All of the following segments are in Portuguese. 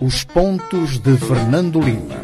Os pontos de Fernando Lima.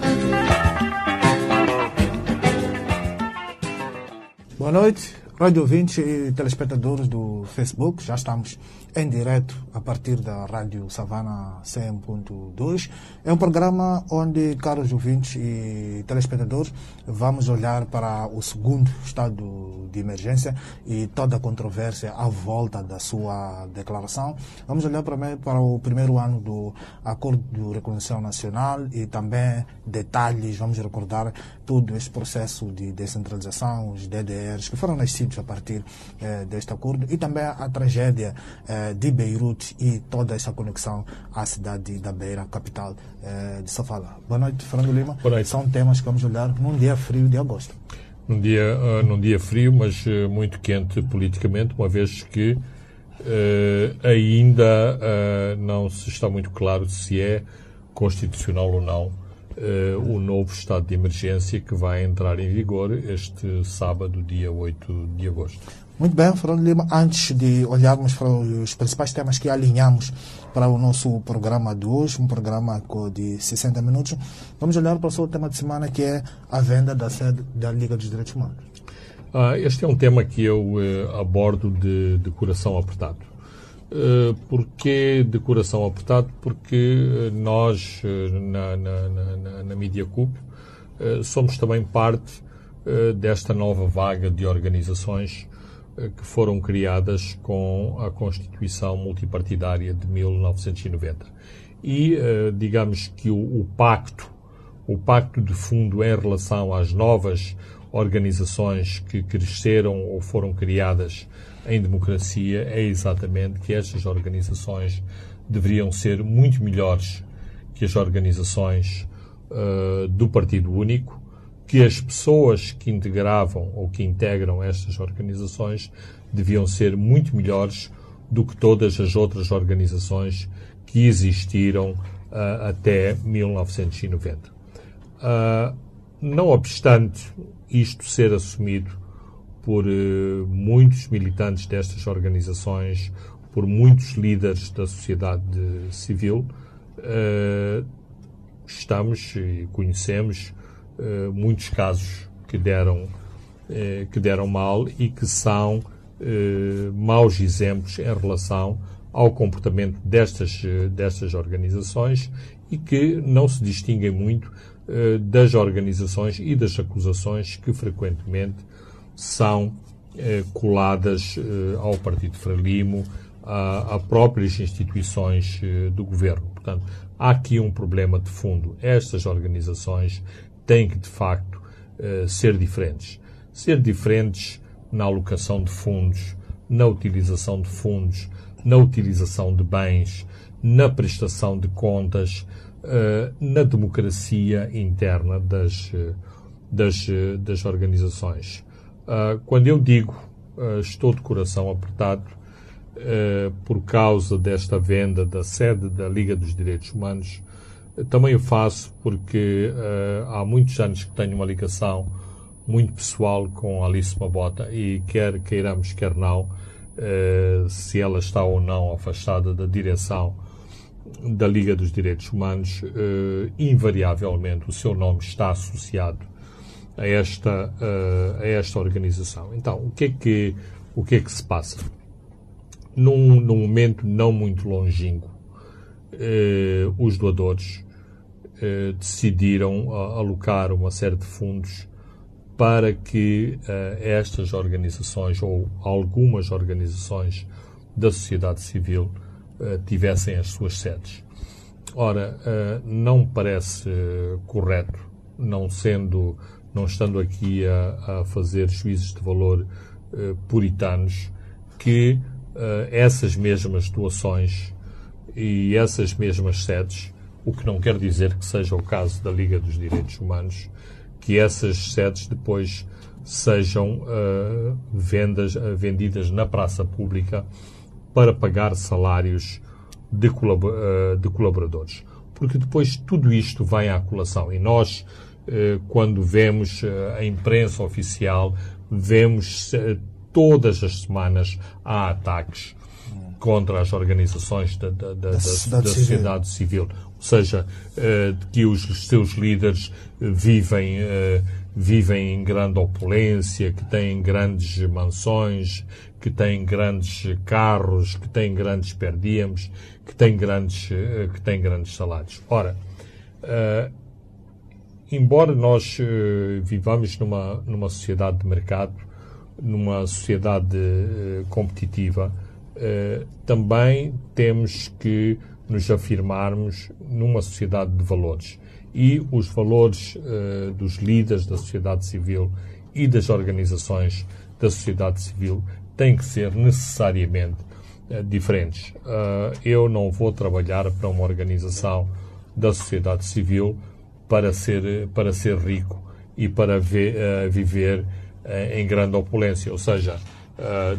Boa noite, rádio ouvintes e telespectadores do Facebook. Já estamos em direto a partir da Rádio Savana 100.2. É um programa onde, caros ouvintes e telespectadores, vamos olhar para o segundo estado de emergência e toda a controvérsia à volta da sua declaração. Vamos olhar para, o primeiro ano do Acordo de Reconhecimento Nacional e também detalhes, vamos recordar todo esse processo de descentralização, os DDRs que foram nascidos a partir eh, deste acordo e também a tragédia eh, de Beirute e toda essa conexão à cidade da Beira, capital eh, de Sofala. Boa noite, Fernando Lima. Boa noite. São temas que vamos olhar num dia frio de agosto. Num dia, uh, num dia frio, mas uh, muito quente politicamente, uma vez que uh, ainda não se está muito claro se é constitucional ou não o novo estado de emergência que vai entrar em vigor este sábado, dia 8 de agosto. Muito bem, Fernando Lima, antes de olharmos para os principais temas que alinhamos para o nosso programa de hoje, um programa de 60 minutos, vamos olhar para o seu tema de semana que é a venda da sede da Liga dos Direitos Humanos. Ah, este é um tema que eu eh, abordo de, de, coração apertado. Uh, porquê de coração apertado? Porque nós, na, na, na, na MediaCup, uh, somos também parte desta nova vaga de organizações eh, que foram criadas com a Constituição Multipartidária de 1990. E, eh, digamos que o, o pacto, o pacto de fundo em relação às novas organizações que cresceram ou foram criadas em democracia é exatamente que estas organizações deveriam ser muito melhores que as organizações uh, do Partido Único que as pessoas que integravam ou que integram estas organizações deviam ser muito melhores do que todas as outras organizações que existiram uh, até 1990. Uh, ah, não obstante isto ser assumido por uh, muitos militantes destas organizações, por muitos líderes da sociedade civil, estamos e conhecemos eh, muitos casos que deram, que deram mal e que são maus exemplos em relação ao comportamento destas, destas organizações e que não se distinguem muito das organizações e das acusações que frequentemente são coladas ao Partido Frelimo, a, a próprias instituições do governo. Portanto, há aqui um problema de fundo. Estas organizações têm que, de facto, ser diferentes. Ser diferentes na alocação de fundos, na utilização de fundos, na utilização de bens, na prestação de contas, na democracia interna das, uh, das, das organizações. quando eu digo estou de coração apertado, por causa desta venda da sede da Liga dos Direitos Humanos, também o faço porque há muitos anos que tenho uma ligação muito pessoal com Alice Mabota e quer queiramos, quer não, se ela está ou não afastada da direção da Liga dos Direitos Humanos, uh, invariavelmente o seu nome está associado a esta, a esta organização. Então, o que é que, o que, é que se passa? Num, num momento não muito longínquo, eh, os doadores eh, decidiram alocar uma série de fundos para que eh, estas organizações ou algumas organizações da sociedade civil tivessem as suas sedes. Ora, não parece correto, não sendo, não estando aqui a, a fazer juízes de valor puritanos, que essas mesmas doações e essas mesmas sedes, o que não quer dizer que seja o caso da Liga dos Direitos Humanos, que essas sedes depois sejam vendas, vendidas na praça pública para pagar salários de, uh, de, colaboradores. Porque depois tudo isto vai à colação. E nós, quando vemos a imprensa oficial, vemos todas as semanas há ataques contra as organizações da, da, da, da sociedade civil. sociedade civil. Ou seja, eh, que os seus líderes eh, vivem, eh, vivem em grande opulência, que têm grandes mansões, que têm grandes carros, que têm grandes perdíamos, que têm grandes, eh, que têm grandes salários. Ora, eh, embora nós eh, vivamos numa, numa sociedade de mercado, numa sociedade eh, competitiva, também temos que nos afirmarmos numa sociedade de valores. E os valores dos líderes da sociedade civil e das organizações da sociedade civil têm que ser necessariamente eh, diferentes. Uh, eu não vou trabalhar para uma organização da sociedade civil para ser, para ser rico e para ver, viver em grande opulência. Ou seja,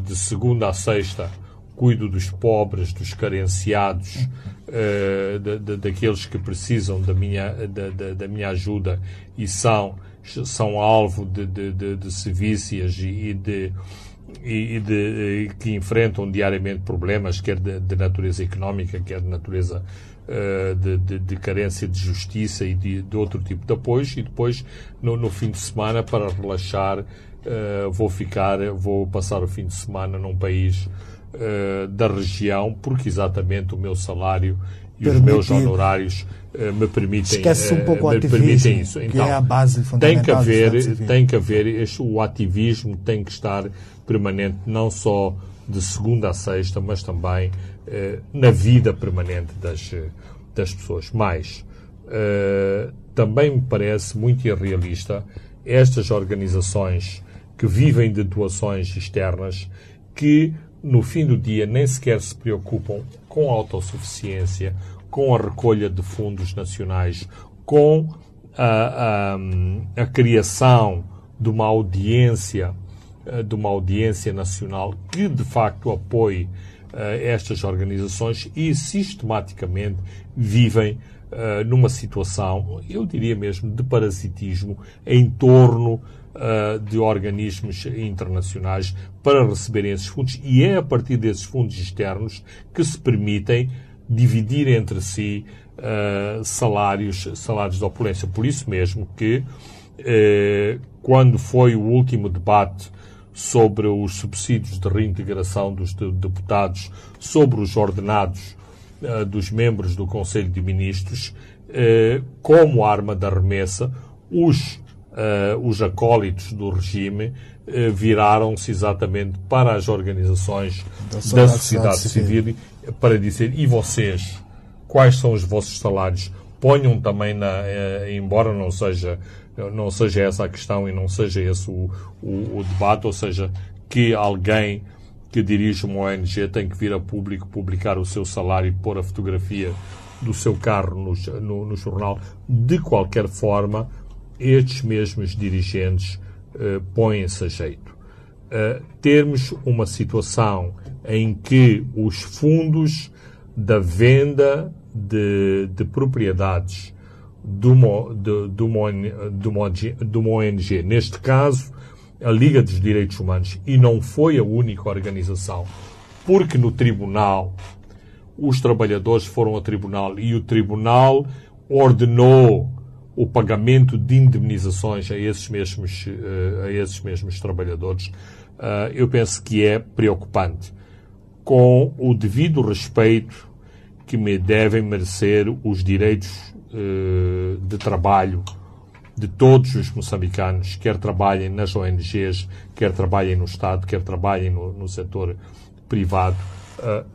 de segunda a sexta, cuido dos pobres, dos carenciados, de, de, daqueles que precisam da minha, da, da minha ajuda e são, são alvo de, de, de sevícias e, e de e, de, que enfrentam diariamente problemas, quer de, de natureza económica, quer de natureza uh, de, de, de, carência de justiça e de, de, outro tipo. De apoios, e depois, no, no fim de semana, para relaxar, uh, vou ficar, vou passar o fim de semana num país uh, da região, porque exatamente o meu salário e os meus honorários me permitem, Esquece um pouco me o ativismo, permitem isso. Então, que é a base tem fundamental que da haver, tem que haver este, o ativismo tem que estar permanente não só de segunda a sexta, mas também eh, na vida permanente das, das pessoas. Mais, eh, também me parece muito irrealista estas organizações que vivem de doações externas que no fim do dia nem sequer se preocupam com a autossuficiência, com a recolha de fundos nacionais, com a, a, a criação de uma audiência de uma audiência nacional que de facto apoie uh, estas organizações e sistematicamente vivem uh, numa situação, eu diria mesmo, de parasitismo em torno de organismos internacionais para receberem esses fundos. E é a partir desses fundos externos que se permitem dividir entre si salários, salários de opulência. Por isso mesmo que quando foi o último debate sobre os subsídios de reintegração dos deputados, sobre os ordenados uh, dos membros do Conselho de Ministros, uh, como arma da remessa, os, uh, os acólitos do regime viraram-se exatamente para as organizações da sociedade, da sociedade civil, civil para dizer e vocês, quais são os vossos salários? Ponham também, na, embora não seja não seja essa a questão e não seja esse o, o, o debate, ou seja, que alguém que dirige uma ONG tem que vir a público publicar o seu salário e pôr a fotografia do seu carro no, no, no jornal. De qualquer forma, estes mesmos dirigentes uh, põem-se a jeito. Uh, termos uma situação em que os fundos da venda de, de propriedades de uma, de, de, uma, de, uma, de uma ONG, neste caso a Liga dos Direitos Humanos, e não foi a única organização, porque no tribunal os trabalhadores foram ao tribunal e o tribunal ordenou o pagamento de indemnizações a esses mesmos, eh, a esses mesmos trabalhadores, eh, eu penso que é preocupante. Com o devido respeito que me devem merecer os direitos eh, de trabalho de todos os moçambicanos, quer trabalhem nas ONGs, quer trabalhem no Estado, quer trabalhem no, no setor privado,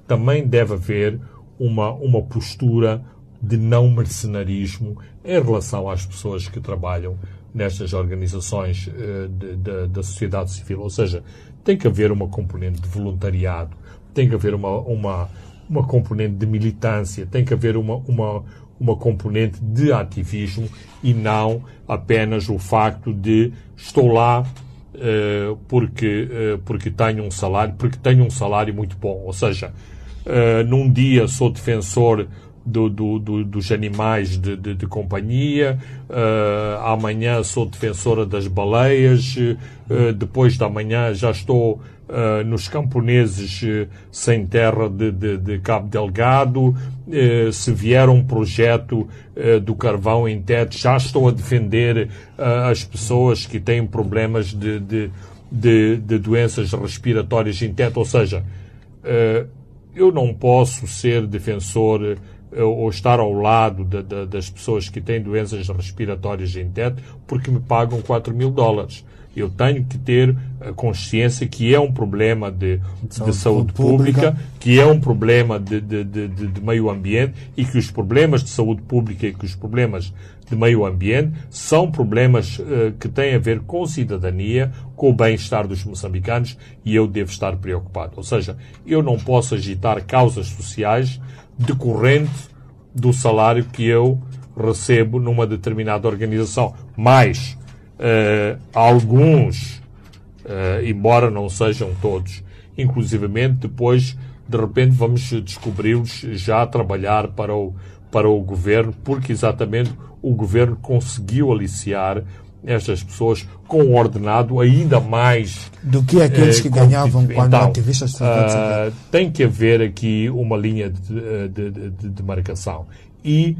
também deve haver uma, uma postura de não mercenarismo em relação às pessoas que trabalham nestas organizações de, da sociedade civil. Ou seja, tem que haver uma componente de voluntariado, tem que haver uma, uma, uma componente de militância, tem que haver uma, uma, uma componente de ativismo e não apenas o facto de estou lá uh, porque, uh, porque tenho um salário, porque tenho um salário muito bom. Ou seja, uh, num dia sou defensor do, do, do, dos animais de, de, de companhia, uh, amanhã sou defensora das baleias, uh, depois da manhã já estou uh, nos camponeses sem terra de, de, de Cabo Delgado, se vier um projeto do carvão em teto, já estou a defender as pessoas que têm problemas de, de, de, de doenças respiratórias em teto, ou seja, eu não posso ser defensor ou estar ao lado de, de, das pessoas que têm doenças respiratórias em teto porque me pagam 4 mil dólares. Eu tenho que ter a consciência que é um problema de, de saúde, pública, pública, que é um problema de, de, de, meio ambiente e que os problemas de saúde pública e que os problemas de meio ambiente são problemas uh, que têm a ver com cidadania, com o bem-estar dos moçambicanos e eu devo estar preocupado. Ou seja, eu não posso agitar causas sociais decorrente do salário que eu recebo numa determinada organização. Mais uh, alguns, uh, embora não sejam todos, inclusivamente depois, de repente, vamos descobri-los já a trabalhar para o, para o governo, porque exatamente o governo conseguiu aliciar estas pessoas com um ordenado ainda mais do que aqueles eh, que ganhavam quando então, ativistas uh, tem que haver aqui uma linha de, de, de, de demarcação. E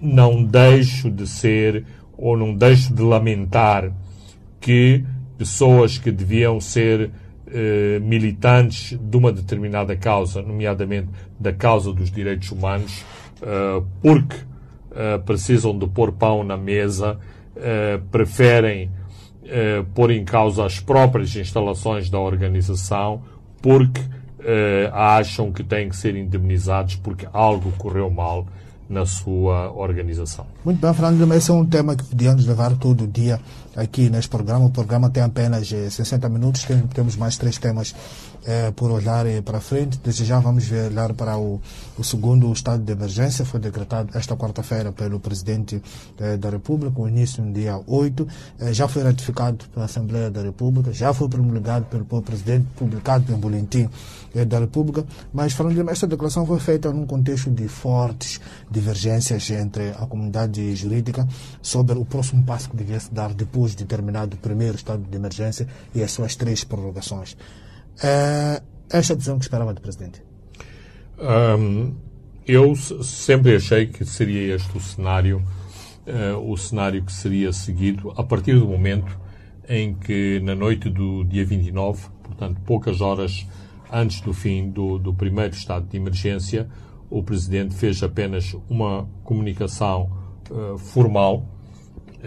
não deixo de ser ou não deixo de lamentar que pessoas que deviam ser eh, militantes de uma determinada causa, nomeadamente da causa dos direitos humanos, eh, porque eh, precisam de pôr pão na mesa, eh, preferem eh, pôr em causa as próprias instalações da organização porque eh, acham que têm que ser indemnizados porque algo correu mal na sua organização. Muito bem, Fernando, esse é um tema que podíamos levar todo o dia aqui neste programa. O programa tem apenas 60 minutos, temos mais três temas é, por olhar para frente. Desde já vamos olhar para o, o, segundo estado de emergência, foi decretado esta quarta-feira pelo Presidente da República, o início no dia 8, é, já foi ratificado pela Assembleia da República, já foi promulgado pelo, Presidente, publicado no Boletim da República, mas falando esta declaração foi feita num contexto de fortes divergências entre a comunidade jurídica sobre o próximo passo que devia se dar depois de terminado o primeiro estado de emergência e as suas três prorrogações. É esta decisão que esperava do Presidente? Um, eu sempre achei que seria este o cenário, uh, o cenário que seria seguido a partir do momento em que, na noite do dia 29, portanto, poucas horas antes do fim do, do primeiro estado de emergência, o Presidente fez apenas uma comunicação uh, formal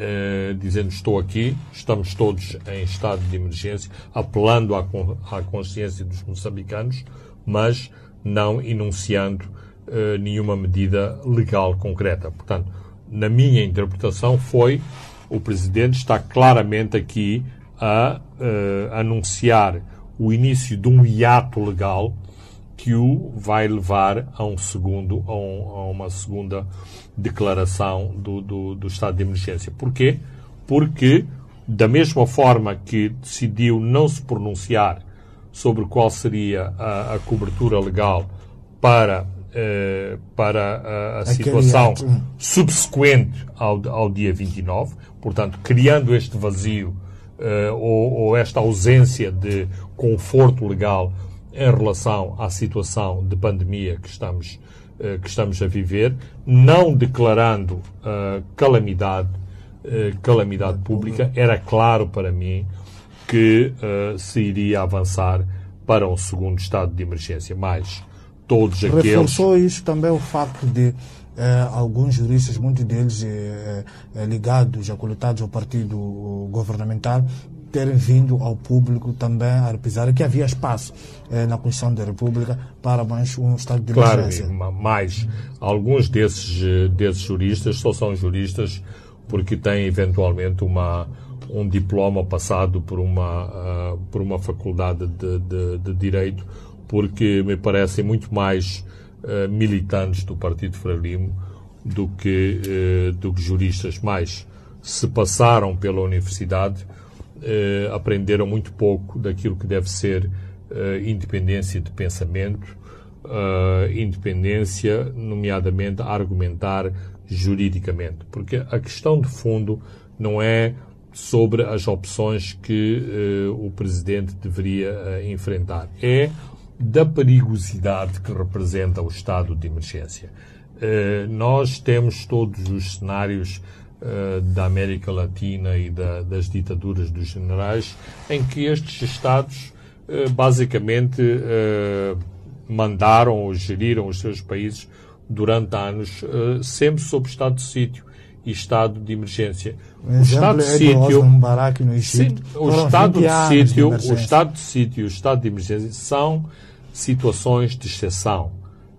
eh, dizendo estou aqui, estamos todos em estado de emergência, apelando à, à consciência dos moçambicanos, mas não enunciando eh, nenhuma medida legal concreta. Portanto, na minha interpretação foi o Presidente está claramente aqui a eh, anunciar o início de um hiato legal que o vai levar a um segundo, a, um, a uma segunda declaração do, do, do, estado de emergência. Porquê? Porque, da mesma forma que decidiu não se pronunciar sobre qual seria a, a cobertura legal para, eh, para a, a situação subsequente ao, ao dia 29, portanto, criando este vazio eh, ou, ou esta ausência de conforto legal em relação à situação de pandemia que estamos, que estamos a viver, não declarando uh, calamidade, uh, calamidade pública, era claro para mim que se iria avançar para um segundo estado de emergência. Mas todos aqueles. Reforçou isso também o facto de alguns juristas, muitos deles ligados, acolitados ao partido governamental, terem vindo ao público também a repisar que havia espaço eh, na Constituição da República para mais um estado de emergência. Claro, mas alguns desses, eh, desses juristas só são juristas porque têm eventualmente uma, um diploma passado por uma, uh, por uma faculdade de, de, de, Direito, porque me parecem muito mais uh, militantes do Partido Frelimo do que, uh, do que juristas. Mas se passaram pela universidade, eh, aprenderam muito pouco daquilo que deve ser eh, independência de pensamento, independência, nomeadamente a argumentar juridicamente. Porque a questão de fundo não é sobre as opções que uh, o Presidente deveria uh, enfrentar. É da perigosidade que representa o estado de emergência. Uh, nós temos todos os cenários da América Latina e da, das ditaduras dos generais em que estes Estados basicamente mandaram ou geriram os seus países durante anos, sempre sob estado de sítio e estado de emergência. O estado de sítio, Egito, o estado de sítio, o estado de sítio e o estado de emergência são situações de exceção.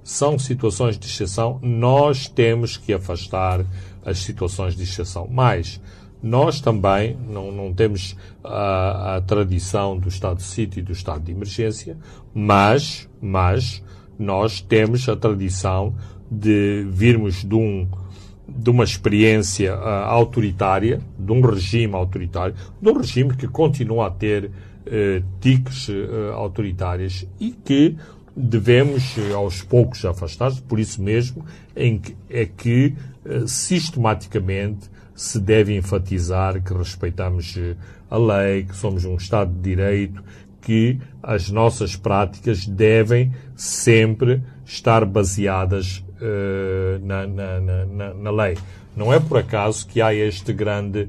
São situações de exceção. Nós temos que afastar as situações de exceção. Mas nós também não, não temos a, a tradição do estado de sítio e do estado de emergência, mas, mas nós temos a tradição de virmos de um de uma experiência uh, autoritária, de um regime autoritário, de um regime que continua a ter uh, tiques uh, autoritárias e que devemos aos poucos afastar por isso mesmo que, é que sistematicamente se deve enfatizar que respeitamos a lei, que somos um Estado de Direito, que as nossas práticas devem sempre estar baseadas uh, na, na, na, na, lei. Não é por acaso que há este grande,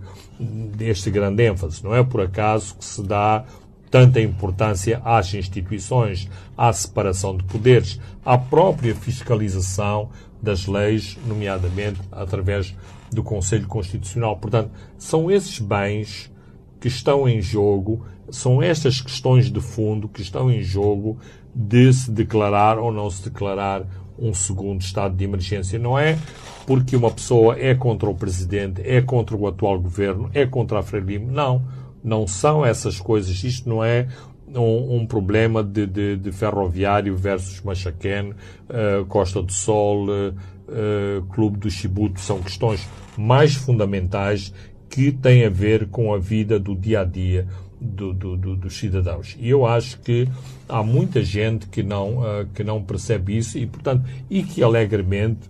este grande ênfase, não é por acaso que se dá tanta importância às instituições, à separação de poderes, à própria fiscalização das leis, nomeadamente através do Conselho Constitucional. Portanto, são esses bens que estão em jogo, são estas questões de fundo que estão em jogo de se declarar ou não se declarar um segundo estado de emergência. Não é porque uma pessoa é contra o presidente, é contra o atual governo, é contra a Frelimo. Não, não são essas coisas. Isto não é um, um problema de, de, de, ferroviário versus Machaquén, uh, Costa do Sol, uh, uh, Clube do Chibuto. São questões mais fundamentais que têm a ver com a vida do dia a dia do, do, do, dos cidadãos. E eu acho que há muita gente que não, que não percebe isso e, portanto, e que alegremente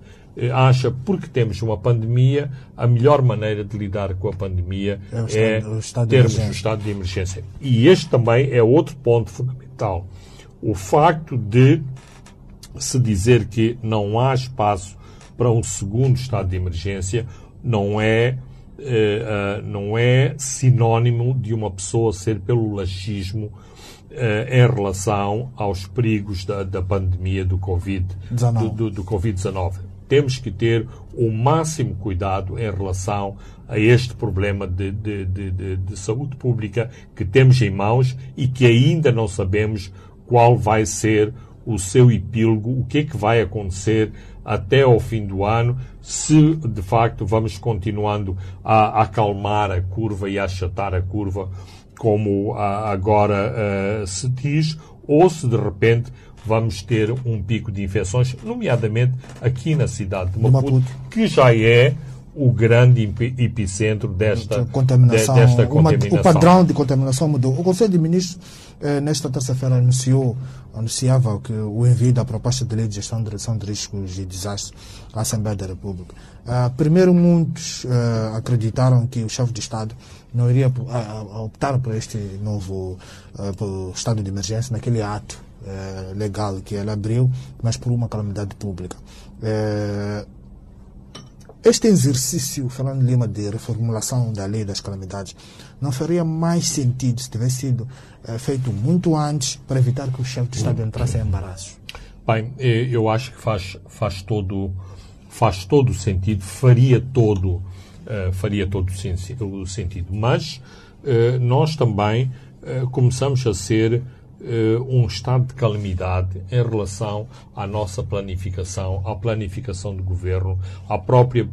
acha, porque temos uma pandemia, a melhor maneira de lidar com a pandemia é, o estado, é o termos o estado de emergência. E este também é outro ponto fundamental. O facto de se dizer que não há espaço para um segundo estado de emergência não é uh, não é sinónimo de uma pessoa ser pelo laxismo Uh, em relação aos perigos da, da pandemia do Covid-19. Do, do, do COVID Temos que ter o máximo cuidado em relação a este problema de, de, de, de, saúde pública que temos em mãos e que ainda não sabemos qual vai ser o seu epílogo, o que é que vai acontecer até ao fim do ano, se de facto vamos continuando a acalmar a curva e a achatar a curva, como agora uh, se diz, ou se de repente vamos ter um pico de infecções, nomeadamente aqui na cidade de Maputo, Maputo. que já é o grande epicentro desta contaminação. De, desta contaminação. O padrão de contaminação mudou. O Conselho de Ministros, eh, nesta terça-feira, anunciou, anunciava que o envio da proposta de lei de gestão de redução de riscos e desastres à Assembleia da República. Uh, primeiro, muitos uh, acreditaram que o chefe de Estado não iria uh, optar por este novo por estado de emergência naquele ato legal que ele abriu, mas por uma calamidade pública. Este exercício, Fernando Lima, de reformulação da lei das calamidades, não faria mais sentido se tivesse sido é, feito muito antes para evitar que o chefe de Estado entrasse em embaraços? Bem, eh, eu acho que faz, faz todo faz todo o sentido, faria todo uh, faria todo o sentido. Mas uh, nós também uh, começamos a ser um estado de calamidade em relação à nossa planificação, à planificação do governo, à própria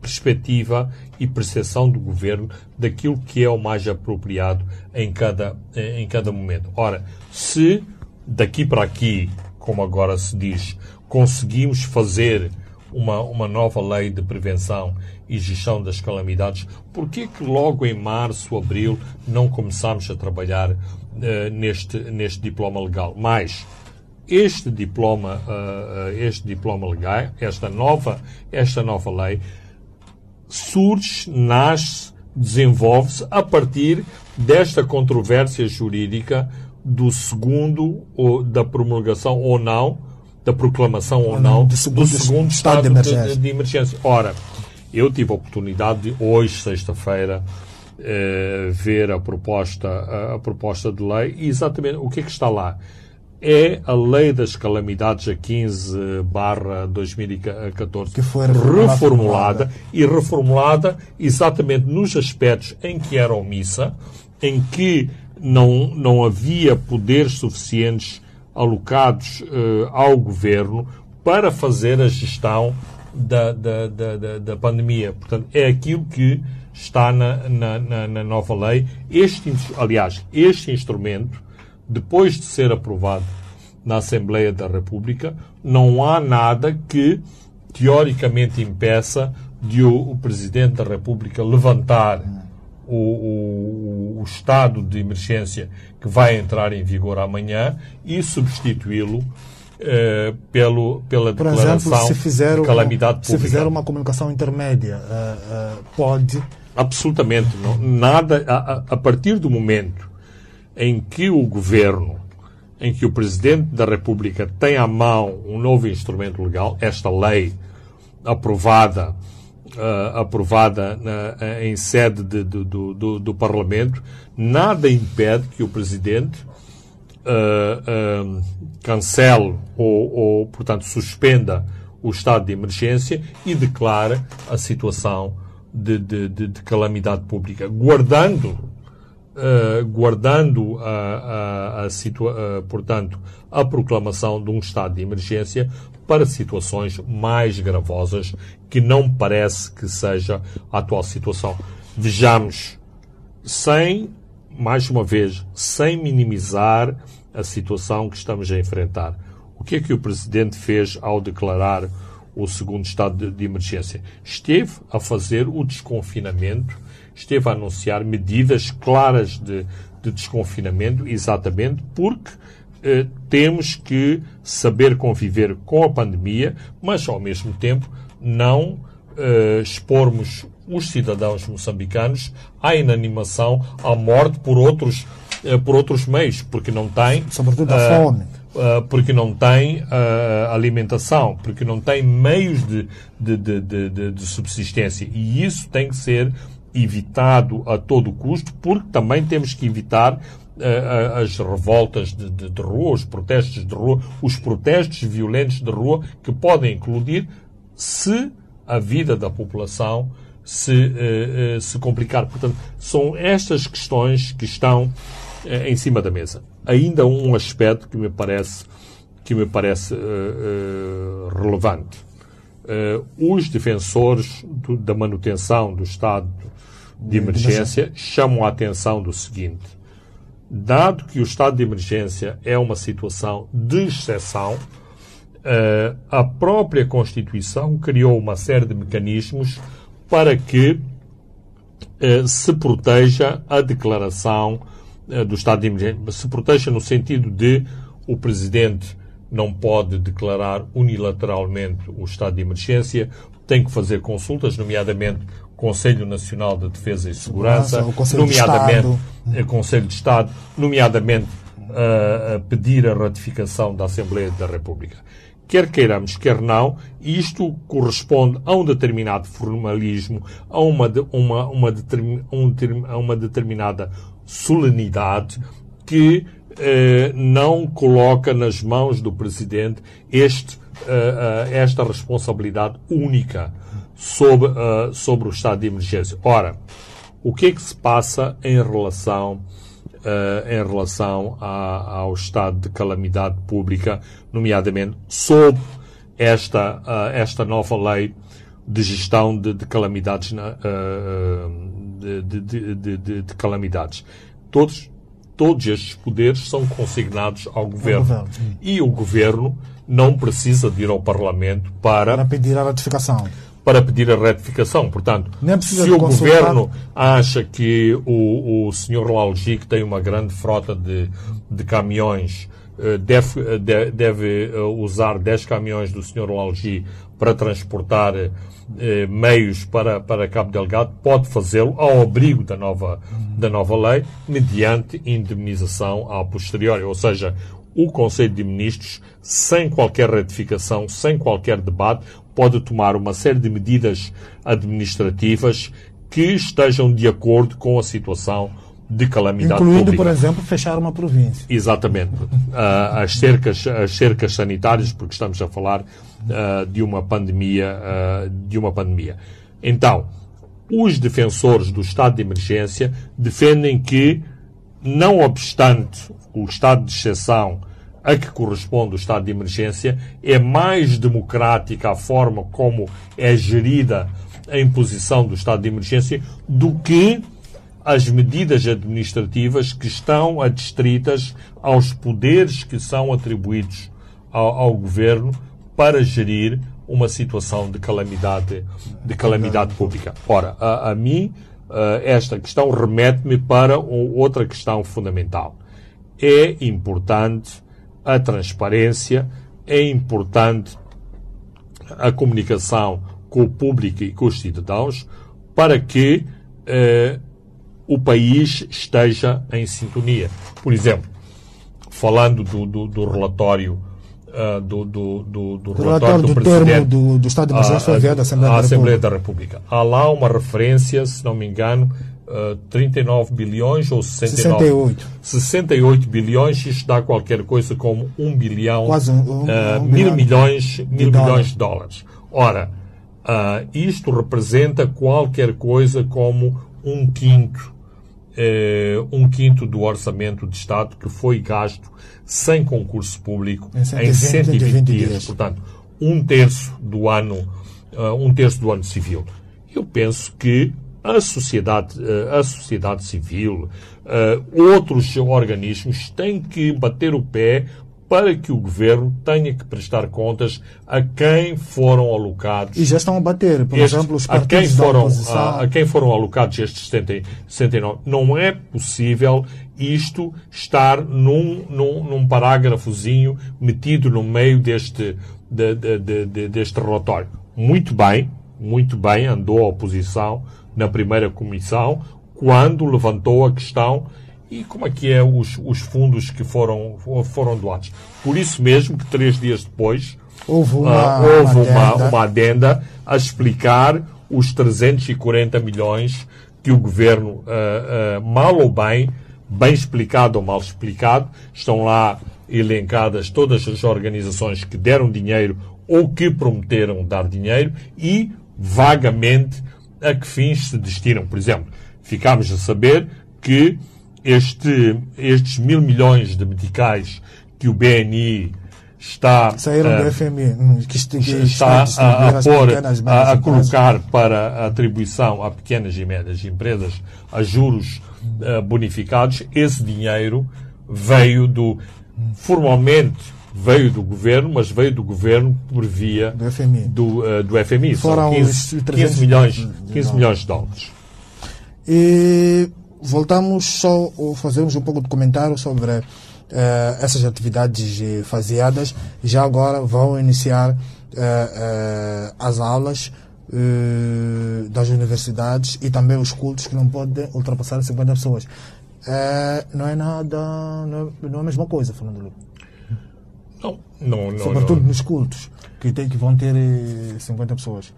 perspectiva e percepção do governo daquilo que é o mais apropriado em cada, em cada momento. Ora, se daqui para aqui, como agora se diz, conseguimos fazer uma, uma nova lei de prevenção e gestão das calamidades, por que logo em março, abril, não começamos a trabalhar uh, neste, neste diploma legal? Mas este diploma, uh, este diploma legal, esta nova, esta nova lei, surge, nasce, desenvolve-se a partir desta controvérsia jurídica do segundo, ou da promulgação ou não, da proclamação ou não, do segundo, do segundo estado, estado de, emergência. De, de, emergência. Ora, eu tive a oportunidade de, hoje, sexta-feira, eh, ver a proposta, a, a, proposta de lei e exatamente o que é que está lá. É a Lei das Calamidades a 15 barra 2014 que foi reformulada, reformulada e reformulada exatamente nos aspectos em que era omissa, em que não, não havia poderes suficientes alocados uh, ao governo para fazer a gestão da, da, da, da, pandemia. Portanto, é aquilo que está na, na, na, na nova lei. Este, aliás, este instrumento, depois de ser aprovado na Assembleia da República, não há nada que teoricamente impeça de o, o Presidente da República levantar o, o, o, estado de emergência que vai entrar em vigor amanhã e substituí-lo eh, pelo, pela Por declaração exemplo, se fizer de calamidade uma, Se fizer uma comunicação intermédia, uh, uh, pode... Absolutamente. Não, nada, a, a partir do momento em que o governo, em que o Presidente da República tem à mão um novo instrumento legal, esta lei aprovada uh, aprovada na, em sede de, de, do, do, do, Parlamento, nada impede que o Presidente uh, uh, cancele ou, ou, portanto, suspenda o estado de emergência e declare a situação de, de, de, de calamidade pública, guardando Uh, guardando a, a, a uh, portanto, a proclamação de um estado de emergência para situações mais gravosas que não parece que seja a atual situação. Vejamos, sem, mais uma vez, sem minimizar a situação que estamos a enfrentar. O que é que o Presidente fez ao declarar o segundo estado de, de emergência? Esteve a fazer o desconfinamento, esteve a anunciar medidas claras de, de desconfinamento, exatamente porque eh, temos que saber conviver com a pandemia, mas ao mesmo tempo não eh, expormos os cidadãos moçambicanos à inanimação, à morte por outros, eh, por outros meios, porque não têm. Sobretudo a uh, fome. Uh, porque não tem uh, alimentação, porque não tem meios de, de, de, de, de subsistência. E isso tem que ser evitado a todo custo, porque também temos que evitar as revoltas de, de, de, rua, os protestos de rua, os protestos violentos de rua que podem incluir se a vida da população se, uh, uh, se complicar. Portanto, são estas questões que estão em cima da mesa. Ainda um aspecto que me parece, que me parece relevante. os defensores do, da manutenção do estado de emergência chamam a atenção do seguinte dado que o estado de emergência é uma situação de exceção, a própria Constituição criou uma série de mecanismos para que se proteja a declaração do estado de emergência. Se proteja no sentido de o Presidente não pode declarar unilateralmente o estado de emergência, tem que fazer consultas, nomeadamente Conselho Nacional de Defesa e Segurança, nomeadamente de Conselho de Estado, nomeadamente uh, pedir a ratificação da Assembleia da República. Quer queiramos, quer não, isto corresponde a um determinado formalismo, a uma, uma, uma, um, a uma determinada solenidade que uh, não coloca nas mãos do Presidente este, uh, esta responsabilidade única sobre, uh, sobre o estado de emergência. Ora, o que é que se passa em relação, em relação a, ao estado de calamidade pública, nomeadamente sob esta, esta nova lei de gestão de, de calamidades na, de, de, de, de, calamidades. Todos, todos estes poderes são consignados ao governo. governo e o governo não precisa de ir ao Parlamento para, para pedir a ratificação para pedir a retificação. Portanto, se o governo acha que o, o senhor Lalgi, que tem uma grande frota de, de caminhões eh, deve, de, deve usar 10 caminhões do Sr. Lalgi para transportar eh, meios para, para Cabo Delgado, pode fazê-lo ao abrigo da nova, da nova lei, mediante indemnização a posteriori. Ou seja, o Conselho de Ministros, sem qualquer retificação, sem qualquer debate, pode tomar uma série de medidas administrativas que estejam de acordo com a situação de calamidade Incluindo, pública. por exemplo, fechar uma província. Exatamente. Uh, as, cercas, as cercas sanitárias, porque estamos a falar uh, de uma pandemia, uh, de uma pandemia. Então, os defensores do estado de emergência defendem que, não obstante o estado de exceção a que corresponde o estado de emergência, é mais democrática a forma como é gerida a imposição do estado de emergência do que as medidas administrativas que estão adstritas aos poderes que são atribuídos ao, ao governo para gerir uma situação de calamidade, de calamidade pública. Ora, a, a mim, esta questão remete-me para outra questão fundamental. É importante a transparência, é importante a comunicação com o público e com os cidadãos para que eh, o país esteja em sintonia. Por exemplo, falando do, do, do relatório uh, do, do, do, do relatório do, do Presidente do, do Estado de Emergência foi à, Assembleia, à da, Assembleia República. da República. Há lá uma referência, se não me engano, uh, 39 bilhões ou 69, 68. 68 bilhões, isto dá qualquer coisa como 1 bilhão, Quase um- um- uh, um mil bilhão milhões, mil dólares. milhões de dólares. Ora, isto representa qualquer coisa como um quinto eh, um quinto do orçamento de Estado que foi gasto sem concurso público Em 120, em 120 120 dias. dias. Portanto, um terço do ano, uh, um terço do ano civil. Eu penso que a sociedade, uh, a sociedade civil, outros organismos têm que bater o pé para que o governo tenha que prestar contas a quem foram alocados E já estão a bater, por estes- exemplo, os a quem partidos da foram oposição. a, a quem foram alocados estes 70, 69 não é possível isto estar num, num, num parágrafozinho metido no meio deste de- de- de- de- deste relatório muito bem muito bem andou a oposição na primeira comissão quando levantou a questão e como é que é os, os fundos que foram foram doados por isso mesmo que três dias depois Houve uma, ah, houve uma, adenda. uma adenda a explicar os 340 milhões que o governo, ah, ah, mal ou bem, bem explicado ou mal explicado, estão lá elencadas todas as organizações que deram dinheiro ou que prometeram dar dinheiro e, vagamente, a que fins se destinam. Por exemplo, ficámos a saber que este, estes mil milhões de meticais que o BNI está Saíram ah, do FMI, hum, que, que está está a, a pôr, a, a empresas. colocar para atribuição a pequenas e médias empresas a juros eh, bonificados, esse dinheiro veio do, formalmente veio do governo, mas veio do governo por via Do FMI. do, eh, do FMI. Foram São 15, os 300 15 milhões, de 15 dólares. milhões de dólares. E voltamos só a fazermos um pouco de comentário sobre eh, essas atividades eh, faseadas. Já agora vão iniciar eh, eh, as aulas das universidades e também os cultos que não podem ultrapassar 50 pessoas. Não é nada, não é, não é a mesma coisa, Fernando Lima. Não, não, não. Sobretudo não. nos cultos, que, tem, que vão ter eh, 50 pessoas.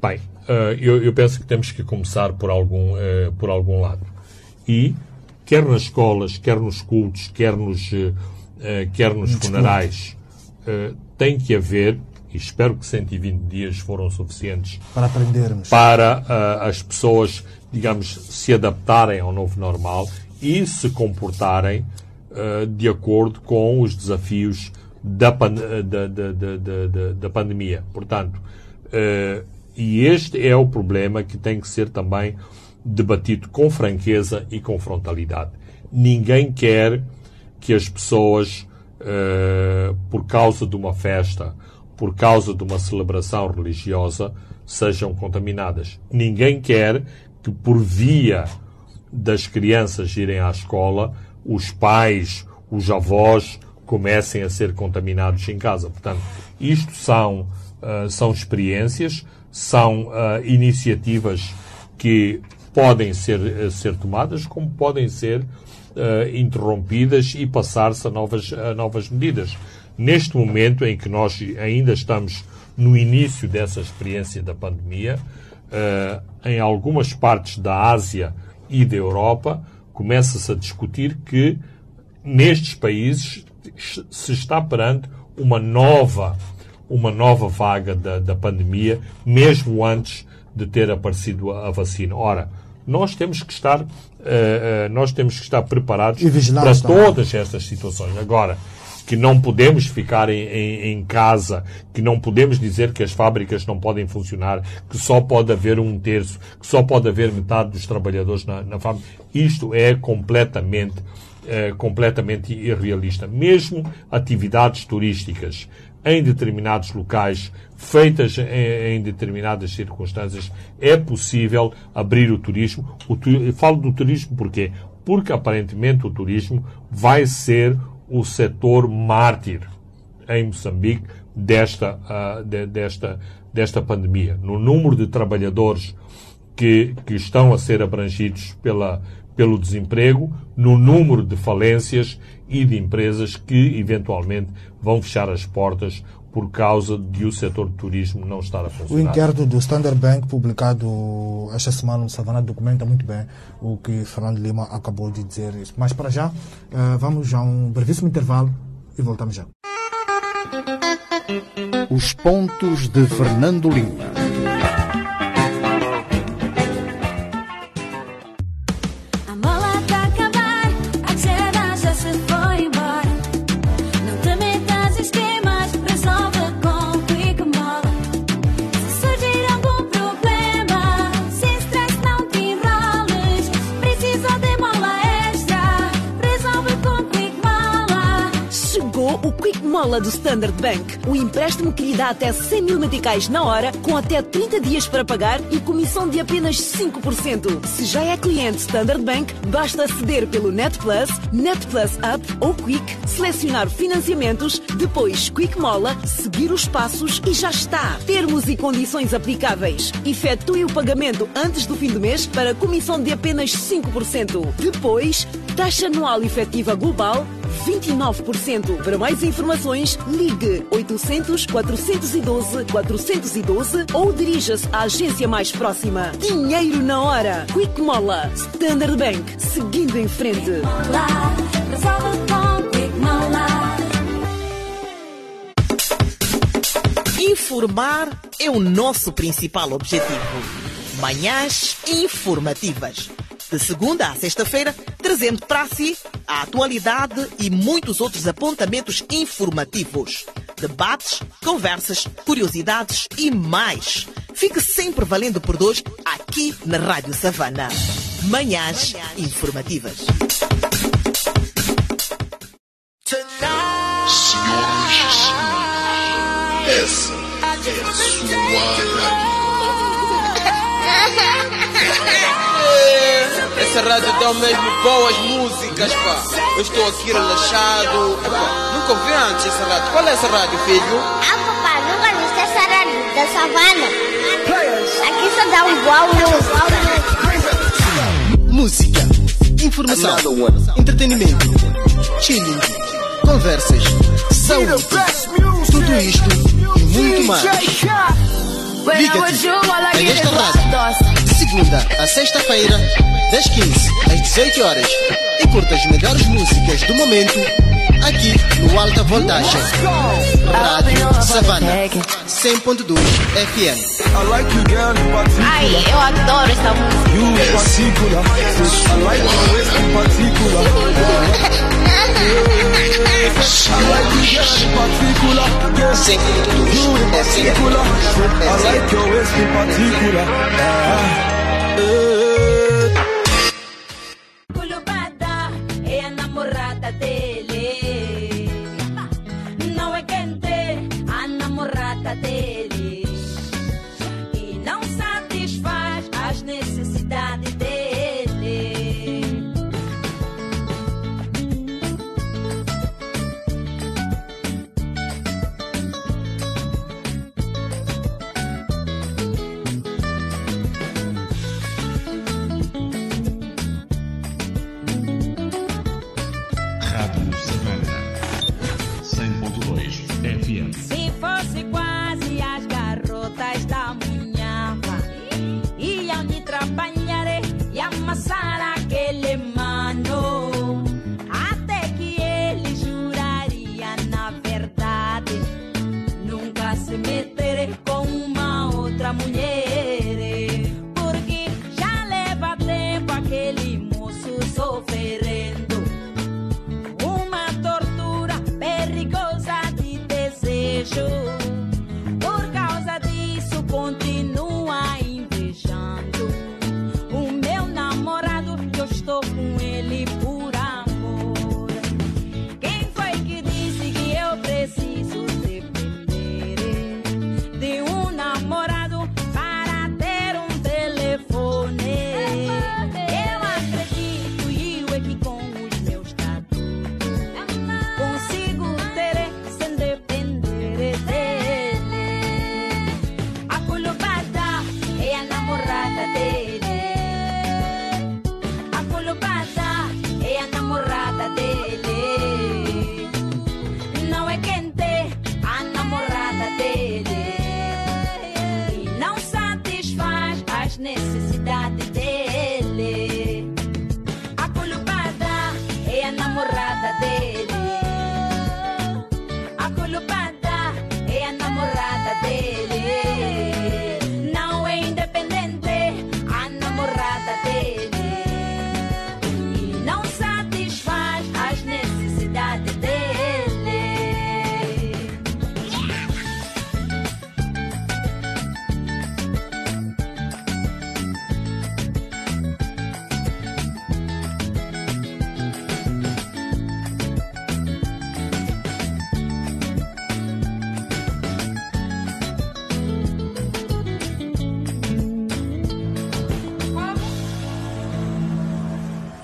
Bem, eh, eu, eu penso que temos que começar por algum, eh, por algum lado. E, quer nas escolas, quer nos cultos, quer nos, eh, quer nos funerais, tem que haver, e espero que 120 dias foram suficientes Para aprendermos. para as pessoas, digamos, se adaptarem ao novo normal e se comportarem de acordo com os desafios da, da, da, da, da, pandemia. Portanto, e este é o problema que tem que ser também debatido com franqueza e com frontalidade. Ninguém quer que as pessoas, eh, por causa de uma festa, por causa de uma celebração religiosa, sejam contaminadas. Ninguém quer que, por via das crianças irem à escola, os pais os avós comecem a ser contaminados em casa. Portanto, isto são, uh, são experiências, são uh, iniciativas que podem ser, uh, ser tomadas, como podem ser interrompidas e passar-se a novas, a novas medidas. Neste momento em que nós ainda estamos no início dessa experiência da pandemia, em algumas partes da Ásia e da Europa, começa-se a discutir que nestes países se está perante uma nova, uma nova vaga da, da pandemia, mesmo antes de ter aparecido a, a vacina. Ora, nós temos que estar, uh, uh, nós temos que estar preparados para todas estas situações. Agora, que não podemos ficar em, em, em, casa, que não podemos dizer que as fábricas não podem funcionar, que só pode haver um terço, que só pode haver metade dos trabalhadores na, na fábrica. Isto é completamente é, completamente irrealista. Mesmo atividades turísticas em determinados locais, feitas em, em determinadas circunstâncias, é possível abrir o turismo. O falo do turismo porquê? Porque aparentemente o turismo vai ser o setor mártir em Moçambique desta, uh, de, desta, desta pandemia. No número de trabalhadores que, que estão a ser abrangidos pela, pelo desemprego, no número de falências e de empresas que eventualmente vão fechar as portas por causa de o setor de turismo não estar a funcionar. O inquérito do Standard Bank, publicado esta semana no Savana, documenta muito bem o que Fernando Lima acabou de dizer. Mas para já, eh, vamos a um brevíssimo intervalo e voltamos já. Os pontos de Fernando Lima. Mola do Standard Bank. O empréstimo que lhe dá até 100 mil meticais na hora, com até 30 dias para pagar e comissão de apenas 5%. Se já é cliente Standard Bank, basta aceder pelo Net Plus, Net Plus Up ou Quick, selecionar financiamentos, depois Quick Mola, seguir os passos e já está. Termos e condições aplicáveis. Efetue o pagamento antes do fim do mês para comissão de apenas 5%. Depois, taxa anual efetiva global 29%. Para mais informações, ligue 800 412 412 ou dirija-se à agência mais próxima. Dinheiro na hora. Quick Mola. Standard Bank. Seguindo em frente. Informar é o nosso principal objetivo. Manhãs informativas de segunda a sexta-feira, trazendo para si a atualidade e muitos outros apontamentos informativos. Debates, conversas, curiosidades e mais. Fique sempre valendo por dois aqui na Rádio Savana. Manhãs informativas. Senhoras e senhores, essa é a sua Essa rádio dá mesmo boas músicas, pá. Eu estou aqui relaxado. Epá, nunca ouvi antes essa rádio. Qual é essa rádio, filho? Ah, papai, nunca viste essa rádio da savana? Aqui só dá um boa Música, informação, entretenimento, chilling, conversas, saúde, tudo isto e muito mais. Liga-te a esta rádio de segunda a sexta-feira das 15 às 18 horas. E curta as melhores músicas do momento aqui no Alta Voltagem. Rádio Savana 100.2 FM. Ai, eu adoro essa música. I like your waist in particular. Culubada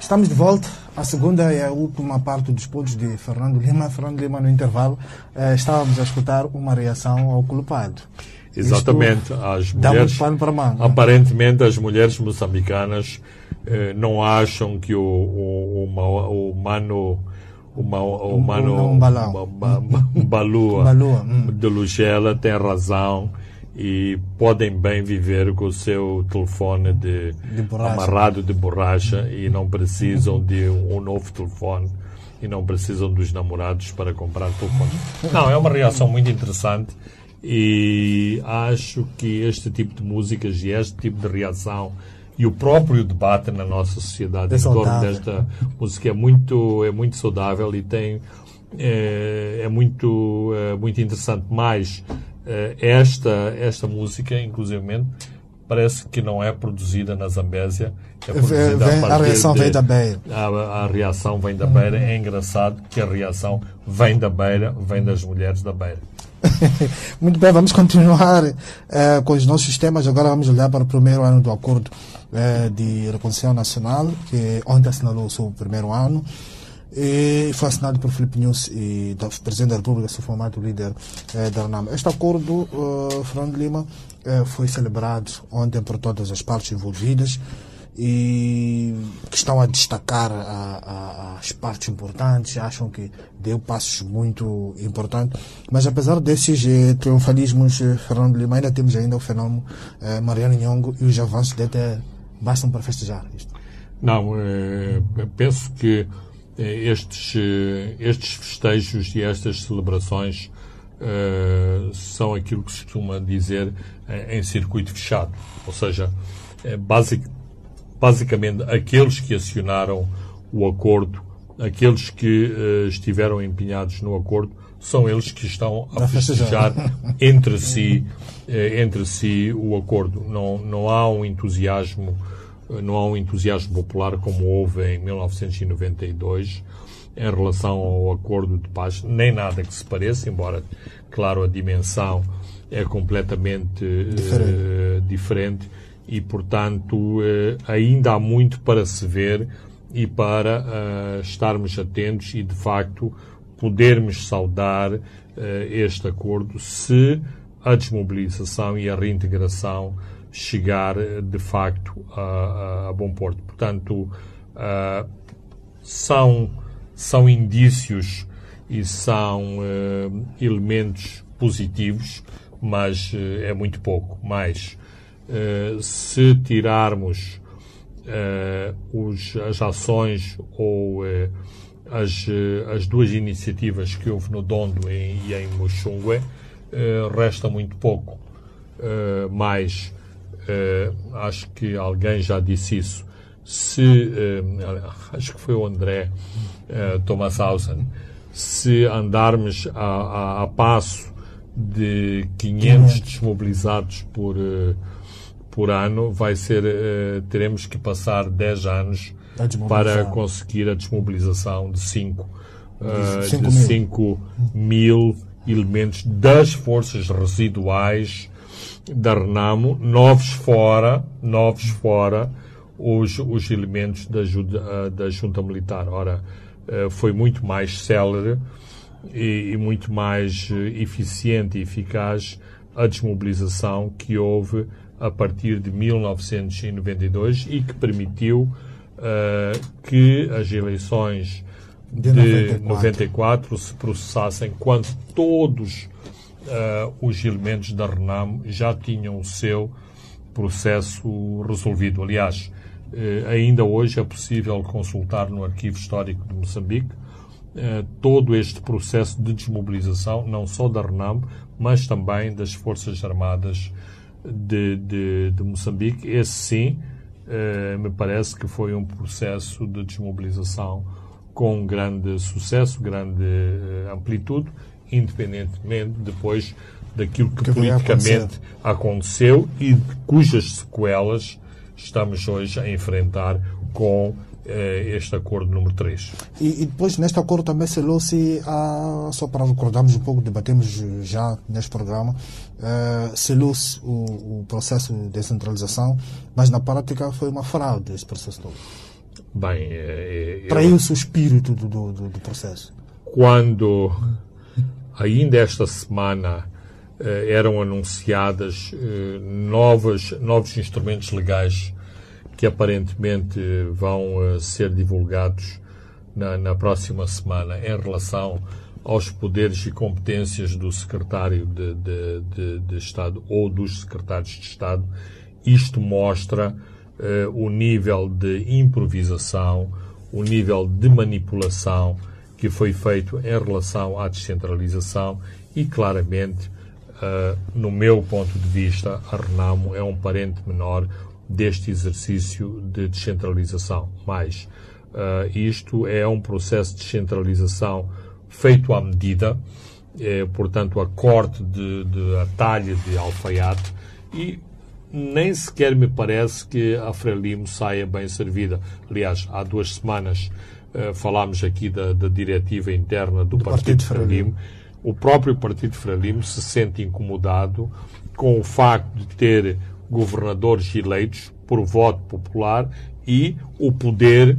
Estamos de volta. A segunda e a última parte dos pontos de Fernando Lima. Fernando Lima, no intervalo, eh, estávamos a escutar uma reação ao culpado. Exatamente. Isto As mulheres, pano para manga. aparentemente, as mulheres moçambicanas eh, não acham que o, o, o, o mano o, ma- o mano um balão. ba- ba- Balua, Balua, hum. de Lugela tem razão e podem bem viver com o seu telefone de, De amarrado de borracha e não precisam de um novo telefone e não precisam dos namorados para comprar telefone. Não, é uma reação muito interessante e acho que este tipo de músicas e este tipo de reação e o próprio debate na nossa sociedade É em torno desta música é muito é muito saudável e tem é, é muito é, muito interessante. Mais esta esta música inclusivamente parece que não é produzida na Zambésia é produzida vem- a partir reação de- vem da Beira. a, a reação vem da beira é engraçado que a reação vem da beira vem das mulheres da beira Muito bem, vamos continuar eh, com os nossos temas. Agora vamos olhar para o primeiro ano do Acordo eh, de Reconciliação Nacional, que ontem assinalou o seu primeiro ano. E foi assinado por Filipe Nunes e do Presidente da República, seu formato líder eh, da RNAM. Este acordo, eh, Fernando Lima, eh, foi celebrado ontem por todas as partes envolvidas e que estão a destacar a- a- as partes importantes, acham que deu passos muito importantes. Mas apesar desses eh, triunfalismos, eh, Fernando Lima, ainda temos ainda o fenômeno eh, Mariano Nhongo e os avanços de até bastam para festejar isto. Não, eh, penso que eh, estes, eh, estes festejos e estas celebrações eh, são aquilo que se costuma dizer eh, em circuito fechado. Ou seja, eh, basic, basicamente aqueles que acionaram o acordo, aqueles que eh, estiveram empenhados no acordo, são eles que estão a festejar. entre si, eh, entre si o acordo. Não, não há um entusiasmo, eh, não há um entusiasmo popular como houve em 1992 em relação ao acordo de paz, nem nada que se pareça, embora, claro, a dimensão é completamente Diferente. diferente e, portanto, eh, ainda há muito para se ver e para eh, estarmos atentos e, de facto, podermos saudar este acordo se a desmobilização e a reintegração chegar, eh, de facto, a, a- a bom porto. Portanto, ah, são, são indícios e são eh, elementos positivos, mas eh, é muito pouco. Mas se tirarmos os, as ações ou as, as duas iniciativas que houve no Dondo e, em Muxungue, eh, resta muito pouco. mais, eh, acho que alguém já disse isso, se, eh, acho que foi o André eh, Thomashausen, se andarmos a, a- a passo de 500 desmobilizados por, eh, por ano, vai ser, teremos que passar 10 anos para conseguir a desmobilização de 5 De mil. 5 mil elementos das forças residuais da Renamo, novos fora, novos fora os, os elementos da, ah, da junta militar. Ora, eh, foi muito mais célere e, e muito mais eh, eficiente e eficaz a desmobilização que houve a partir de 1992 e que permitiu eh, que as eleições De de 94. 94 se processassem quando todos eh, os elementos da Renamo já tinham o seu processo resolvido. Aliás, eh, ainda hoje é possível consultar no Arquivo Histórico de Moçambique eh, todo este processo de desmobilização, não só da Renamo, mas também das Forças Armadas de, de, de Moçambique. Esse sim, me parece que foi um processo de desmobilização com grande sucesso, grande amplitude, independentemente depois daquilo que, Que politicamente aconteceu e cujas sequelas estamos hoje a enfrentar com eh, este acordo número 3. E, e depois, neste acordo, também selou-se, a- só para recordarmos um pouco, debatemos já neste programa, eh, selou-se o, o processo de descentralização, mas na prática foi uma fraude esse processo todo. Bem, eh, eu- Traiu-se o espírito do, do- do processo. quando ainda esta semana eh, eram anunciadas eh, novas, novos instrumentos legais que aparentemente vão eh, ser divulgados na, na próxima semana em relação aos poderes e competências do secretário de, de, de, de Estado ou dos secretários de Estado, isto mostra eh, o nível de improvisação, o nível de manipulação que foi feito em relação à descentralização e claramente, eh, no meu ponto de vista, a Renamo é um parente menor deste exercício de descentralização. Mas eh, isto é um processo de descentralização feito à medida, eh, portanto, a corte de, de a talha de alfaiate e nem sequer me parece que a Frelimo saia bem servida. Aliás, há duas semanas falámos aqui da, da diretiva interna do, Partido, Partido Frelimo. O próprio Partido Frelimo se sente incomodado com o facto de ter governadores eleitos por voto popular e o poder